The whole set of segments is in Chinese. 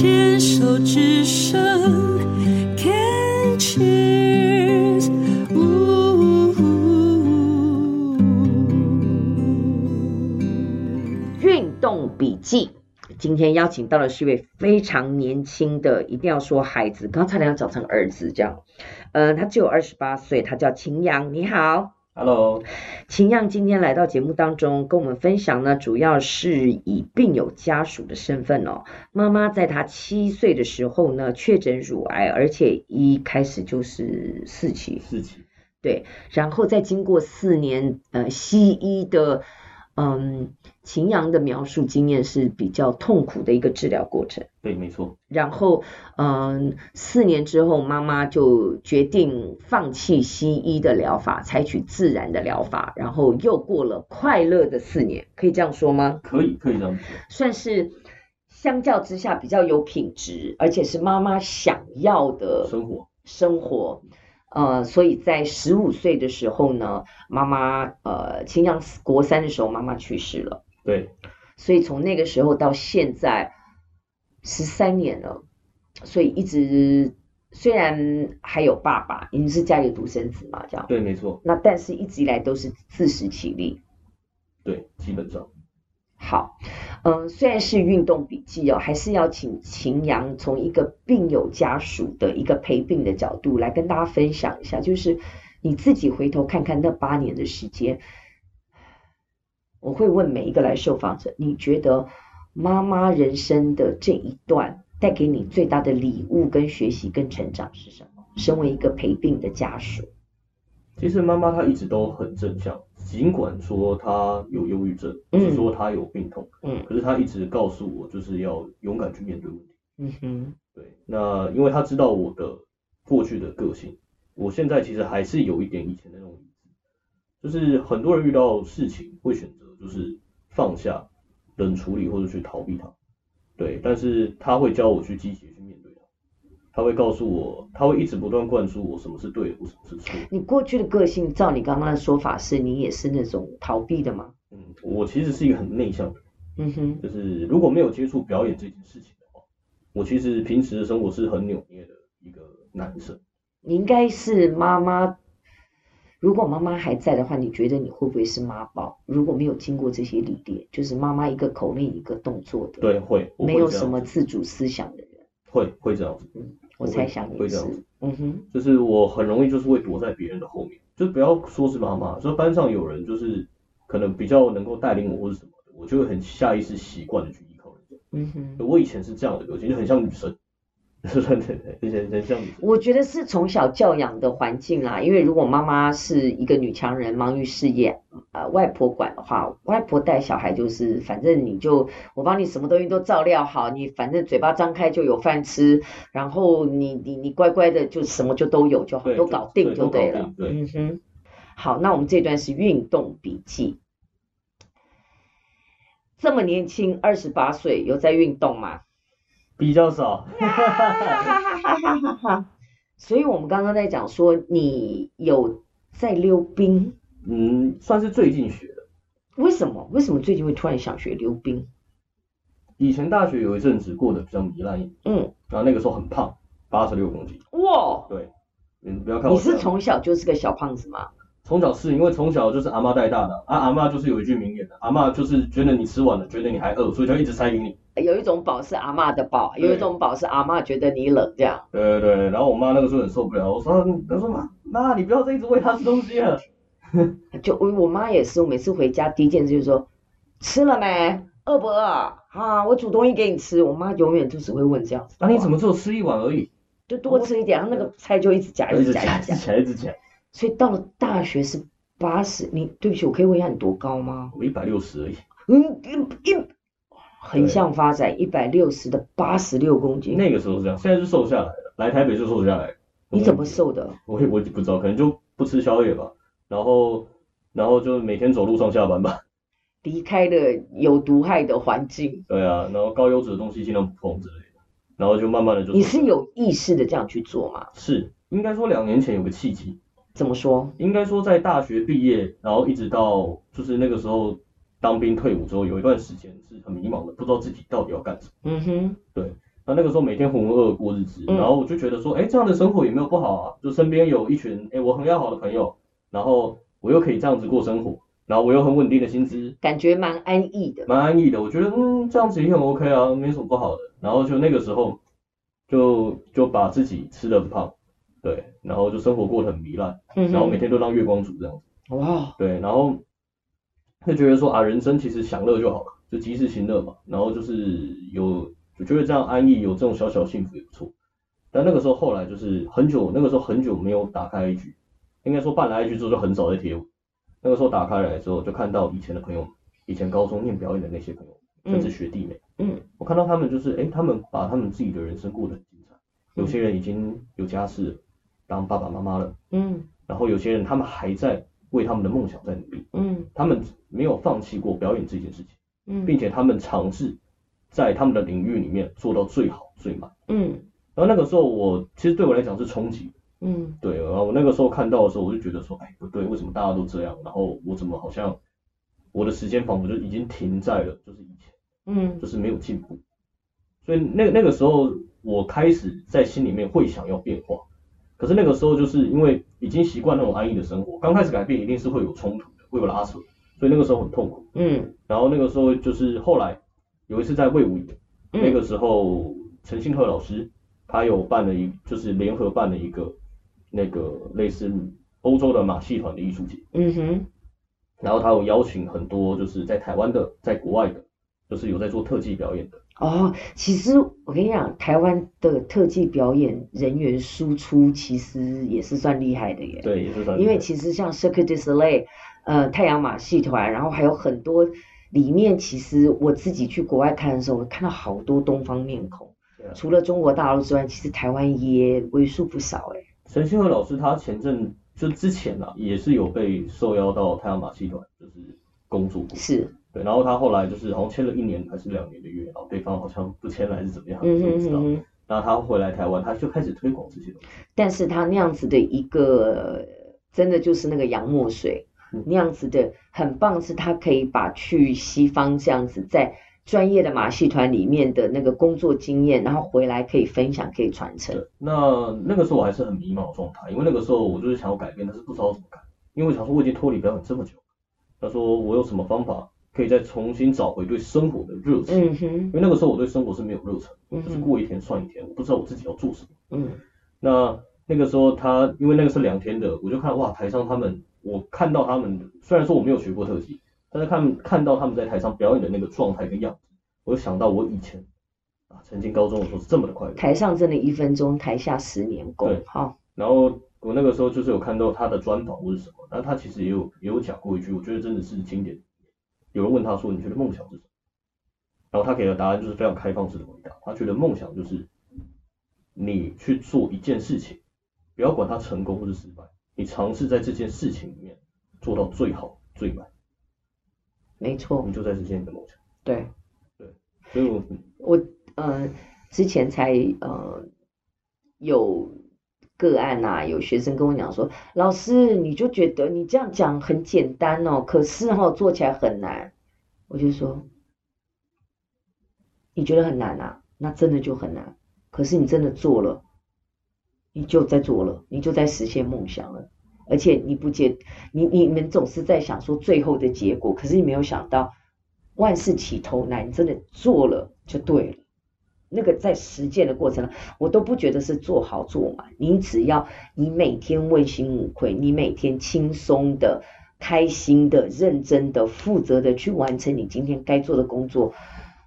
牵手之声，Can cheers，运动笔记，今天邀请到的是一位非常年轻的，一定要说孩子，刚才两个讲成儿子这样，嗯、呃，他只有二十八岁，他叫秦阳，你好。Hello，秦样今天来到节目当中，跟我们分享呢，主要是以病友家属的身份哦。妈妈在她七岁的时候呢，确诊乳癌，而且一开始就是四期。四期。对，然后再经过四年呃西医的。嗯，秦阳的描述经验是比较痛苦的一个治疗过程。对，没错。然后，嗯，四年之后，妈妈就决定放弃西医的疗法，采取自然的疗法。然后又过了快乐的四年，可以这样说吗？可以，可以这样说。算是相较之下比较有品质，而且是妈妈想要的生活。生活。呃，所以在十五岁的时候呢，妈妈呃，秦阳国三的时候，妈妈去世了。对。所以从那个时候到现在十三年了，所以一直虽然还有爸爸，因为是家里独生子嘛，这样。对，没错。那但是一直以来都是自食其力。对，基本上。好，嗯，虽然是运动笔记哦，还是要请秦阳从一个病友家属的一个陪病的角度来跟大家分享一下，就是你自己回头看看那八年的时间，我会问每一个来受访者，你觉得妈妈人生的这一段带给你最大的礼物跟学习跟成长是什么？身为一个陪病的家属，其实妈妈她一直都很正向。尽管说她有忧郁症，或是说她有病痛，嗯，可是她一直告诉我，就是要勇敢去面对问题。嗯哼，对。那因为她知道我的过去的个性，我现在其实还是有一点以前的那种就是很多人遇到事情会选择就是放下、冷处理或者去逃避它，对。但是他会教我去积极去面对。他会告诉我，他会一直不断灌输我什么是对的，什么是错。你过去的个性，照你刚刚的说法，是你也是那种逃避的吗？嗯，我其实是一个很内向的人。嗯哼，就是如果没有接触表演这件事情的话，我其实平时的生活是很扭捏的一个男生。你应该是妈妈，如果妈妈还在的话，你觉得你会不会是妈宝？如果没有经过这些历练，就是妈妈一个口令一个动作的，对，会，会没有什么自主思想的人，会会这样子。嗯我猜想也是，嗯哼，就是我很容易就是会躲在别人的后面，就不要说是妈妈，说班上有人就是可能比较能够带领我或者什么的，我就会很下意识习惯的去依靠人家。嗯哼，我以前是这样的个性，就很像女生。我觉得是从小教养的环境啦，因为如果妈妈是一个女强人，忙于事业，呃，外婆管的话，外婆带小孩就是，反正你就我帮你什么东西都照料好，你反正嘴巴张开就有饭吃，然后你你你乖乖的就什么就都有就好，都搞定就对了。对，对，嗯哼。好，那我们这段是运动笔记。这么年轻，二十八岁，有在运动吗？比较少，哈哈哈哈哈。所以我们刚刚在讲说，你有在溜冰，嗯，算是最近学的。为什么？为什么最近会突然想学溜冰？以前大学有一阵子过得比较糜烂，嗯，然后那个时候很胖，八十六公斤。哇，对，你不要看我。你是从小就是个小胖子吗？从小是因为从小就是阿妈带大的，啊，阿妈就是有一句名言的，阿妈就是觉得你吃完了，觉得你还饿，所以就一直塞给你。有一种饱是阿妈的饱，有一种饱是阿妈觉得你冷这样。对对对，然后我妈那个时候很受不了，我说，她说妈妈，你不要再一直喂她吃东西了。就我我妈也是，我每次回家第一件事就是说，吃了没？饿不饿？啊，我煮东西给你吃。我妈永远就只会问这样子。那你怎么只有吃一碗而已？就多吃一点，然后那个菜就一直夹，一直夹，一直夹，一直夹。所以到了大学是八十，你对不起，我可以问一下你多高吗？我一百六十而已。嗯，一一。横向发展一百六十的八十六公斤，那个时候是这样，现在是瘦下来了，来台北就瘦下来。你怎么瘦的？我也我也不知道，可能就不吃宵夜吧，然后然后就每天走路上下班吧。离开了有毒害的环境。对啊，然后高油脂的东西尽量不碰之类的，然后就慢慢的就。你是有意识的这样去做吗？是，应该说两年前有个契机。怎么说？应该说在大学毕业，然后一直到就是那个时候。当兵退伍之后，有一段时间是很迷茫的，不知道自己到底要干什么。嗯哼，对。那那个时候每天浑浑噩噩过日子，然后我就觉得说，哎，这样的生活也没有不好啊，就身边有一群哎我很要好的朋友，然后我又可以这样子过生活，然后我又很稳定的薪资，感觉蛮安逸的，蛮安逸的。我觉得嗯这样子也很 OK 啊，没什么不好的。然后就那个时候就就把自己吃的很胖，对，然后就生活过得很糜烂，然后每天都当月光族这样子。哇，对，然后就觉得说啊，人生其实享乐就好了，就及时行乐嘛。然后就是有，我觉得这样安逸，有这种小小幸福也不错。但那个时候后来就是很久，那个时候很久没有打开 IG，应该说办了 IG 之后就很少在贴文。那个时候打开来之后，就看到以前的朋友，以前高中念表演的那些朋友，甚至学弟妹，嗯，嗯我看到他们就是，哎，他们把他们自己的人生过得很精彩。有些人已经有家室，当爸爸妈妈了，嗯，然后有些人他们还在。为他们的梦想在努力，嗯，他们没有放弃过表演这件事情，嗯，并且他们尝试在他们的领域里面做到最好最满，嗯，然后那个时候我其实对我来讲是冲击，嗯，对，然后我那个时候看到的时候我就觉得说，哎，不对，为什么大家都这样？然后我怎么好像我的时间仿佛就已经停在了就是以前，嗯，就是没有进步，所以那那个时候我开始在心里面会想要变化。可是那个时候就是因为已经习惯那种安逸的生活，刚开始改变一定是会有冲突的，会有拉扯，所以那个时候很痛苦。嗯。然后那个时候就是后来有一次在魏武营，嗯、那个时候陈信贺老师他有办了一就是联合办了一个那个类似欧洲的马戏团的艺术节。嗯哼。然后他有邀请很多就是在台湾的，在国外的，就是有在做特技表演的。哦，其实我跟你讲，台湾的特技表演人员输出其实也是算厉害的耶。对，也是算。因为其实像 Cirque du Soleil，呃，太阳马戏团，然后还有很多里面，其实我自己去国外看的时候，我看到好多东方面孔。啊、除了中国大陆之外，其实台湾也为数不少哎。陈星河老师他前阵就之前啊，也是有被受邀到太阳马戏团，就是工作过。是。对，然后他后来就是好像签了一年还是两年的约，然后对方好像不签了还是怎么样，嗯、不知道。然后他回来台湾，他就开始推广这些东西。但是他那样子的一个，真的就是那个洋墨水，嗯、那样子的很棒，是他可以把去西方这样子在专业的马戏团里面的那个工作经验，然后回来可以分享，可以传承。那那个时候我还是很迷茫的状态，因为那个时候我就是想要改变，但是不知道怎么改，因为我想说我已经脱离表演这么久，他说我有什么方法？可以再重新找回对生活的热情，嗯哼，因为那个时候我对生活是没有热忱，嗯、就是过一天算一天，我不知道我自己要做什么，嗯，那那个时候他因为那个是两天的，我就看哇台上他们，我看到他们虽然说我没有学过特技，但是看看到他们在台上表演的那个状态跟样子，我就想到我以前啊曾经高中的时候是这么的快乐，台上真的一分钟，台下十年功，对，好，然后我那个时候就是有看到他的专访或是什么，但他其实也有也有讲过一句，我觉得真的是经典。有人问他说：“你觉得梦想是什么？”然后他给的答案就是非常开放式的回答。他觉得梦想就是你去做一件事情，不要管它成功或是失败，你尝试在这件事情里面做到最好最满。没错，你就在实现你的梦想。对对，所以我我呃之前才呃有。个案呐、啊，有学生跟我讲说，老师，你就觉得你这样讲很简单哦，可是哈、哦、做起来很难。我就说，你觉得很难啊？那真的就很难。可是你真的做了，你就在做了，你就在实现梦想了。而且你不接，你你们总是在想说最后的结果，可是你没有想到万事起头难，你真的做了就对了。那个在实践的过程，我都不觉得是做好做满。你只要你每天问心无愧，你每天轻松的、开心的、认真的、负责的去完成你今天该做的工作，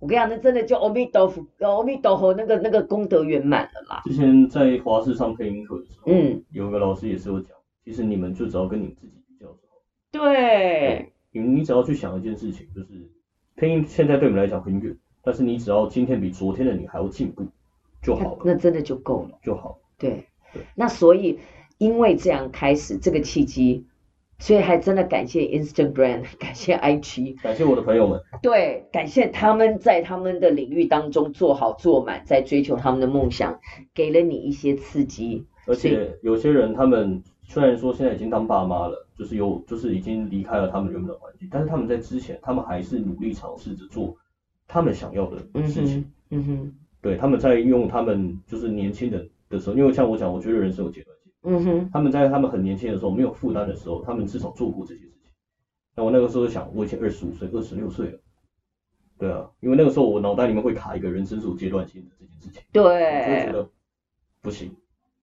我跟你讲，那真的就阿弥陀佛，阿弥陀佛，那个那个功德圆满了啦。之前在华视上配音课的时候，嗯，有个老师也是有讲，其实你们就只要跟你自己比较就好。对，你你只要去想一件事情，就是配音现在对我们来讲很远。但是你只要今天比昨天的你还要进步就好了，那真的就够了，就好。对，对，那所以因为这样开始这个契机，所以还真的感谢 Instagram，感谢 IG，感谢我的朋友们。对，感谢他们在他们的领域当中做好做满，在追求他们的梦想，给了你一些刺激。而且有些人他们虽然说现在已经当爸妈了，就是有就是已经离开了他们原本的环境，但是他们在之前，他们还是努力尝试着做。他们想要的事情，嗯哼，嗯哼对，他们在用他们就是年轻的的时候，因为像我讲，我觉得人生有阶段性。嗯哼。他们在他们很年轻的时候，没有负担的时候，他们至少做过这些事情。那我那个时候想，我已经二十五岁、二十六岁了。对啊，因为那个时候我脑袋里面会卡一个人生是有阶段性的这件事情。对。我就觉得不行。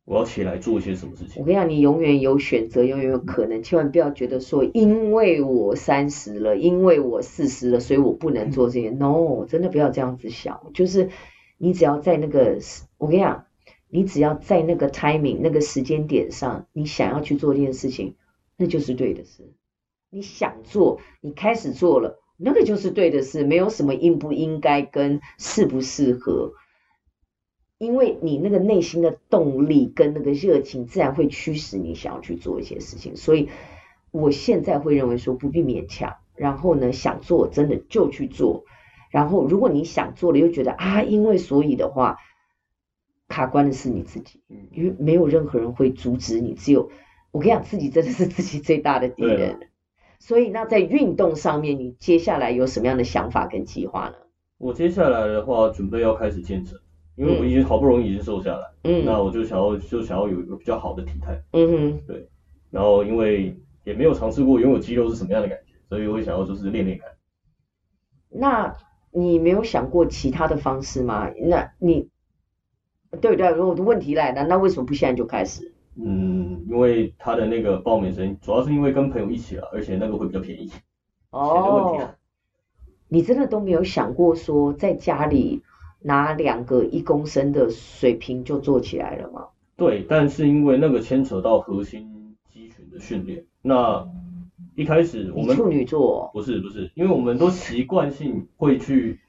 我要起来做一些什么事情？我跟你讲，你永远有选择，永远有可能，千万不要觉得说，因为我三十了，因为我四十了，所以我不能做这些。No，真的不要这样子想。就是你只要在那个，我跟你讲，你只要在那个 timing 那个时间点上，你想要去做这件事情，那就是对的事。你想做，你开始做了，那个就是对的事，没有什么应不应该跟适不适合。因为你那个内心的动力跟那个热情，自然会驱使你想要去做一些事情。所以，我现在会认为说不必勉强，然后呢，想做真的就去做。然后，如果你想做了又觉得啊，因为所以的话，卡关的是你自己，因为没有任何人会阻止你，只有我跟你讲，自己真的是自己最大的敌人。所以，那在运动上面，你接下来有什么样的想法跟计划呢？我接下来的话，准备要开始健身。因为我已经好不容易已经瘦下来，嗯，那我就想要就想要有一个比较好的体态，嗯哼，对，然后因为也没有尝试过拥有肌肉是什么样的感觉，所以我会想要就是练练看。那你没有想过其他的方式吗？那你，对不对？如果我的问题来了，那为什么不现在就开始？嗯，因为他的那个报名生主要是因为跟朋友一起了，而且那个会比较便宜。哦，你真的都没有想过说在家里。拿两个一公升的水瓶就做起来了吗？对，但是因为那个牵扯到核心肌群的训练，那一开始我们处女座不是不是，因为我们都习惯性会去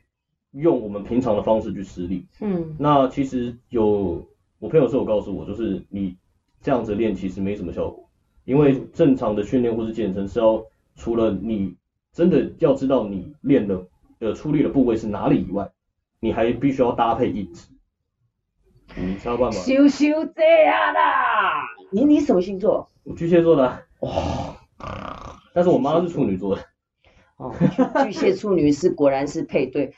用我们平常的方式去施力。嗯，那其实有我朋友是有告诉我，就是你这样子练其实没什么效果，因为正常的训练或是健身是要除了你真的要知道你练的呃出力的部位是哪里以外。你还必须要搭配饮食，你知道吗？羞羞这样啦！你你什么星座？我巨蟹座的。哇、哦！但是我妈是处女座的。哦，巨蟹处女是果然是配对。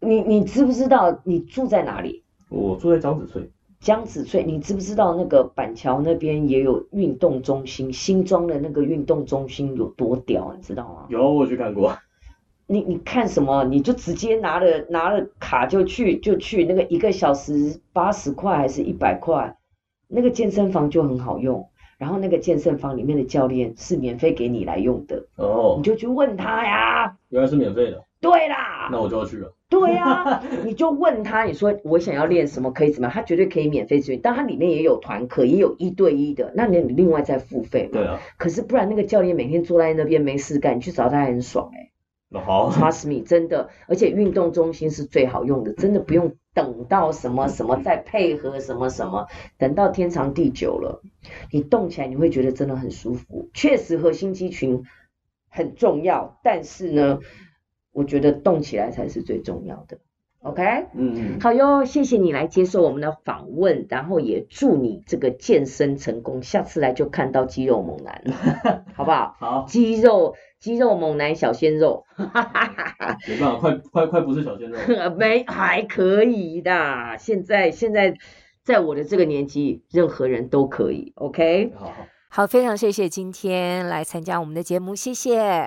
你你知不知道你住在哪里？我住在江子翠。江子翠，你知不知道那个板桥那边也有运动中心？新庄的那个运动中心有多屌，你知道吗？有，我去看过。你你看什么？你就直接拿了拿了卡就去就去那个一个小时八十块还是一百块？那个健身房就很好用，然后那个健身房里面的教练是免费给你来用的哦，你就去问他呀。原来是免费的。对啦。那我就要去了。对呀，你就问他，你说我想要练什么可以怎么样？他绝对可以免费支援，但他里面也有团课，也有一对一的，那你另外再付费。对啊。可是不然那个教练每天坐在那边没事干，你去找他很爽哎、欸。那好，Trust me，真的，而且运动中心是最好用的，真的不用等到什么什么再配合什么什么，等到天长地久了，你动起来你会觉得真的很舒服。确实核心肌群很重要，但是呢，我觉得动起来才是最重要的。OK，嗯嗯，好哟，谢谢你来接受我们的访问，然后也祝你这个健身成功，下次来就看到肌肉猛男了，好不好？好，肌肉肌肉猛男小鲜肉，哈哈哈没办法，快快快不是小鲜肉，没还可以的，现在现在在我的这个年纪，任何人都可以，OK，好好，好，非常谢谢今天来参加我们的节目，谢谢。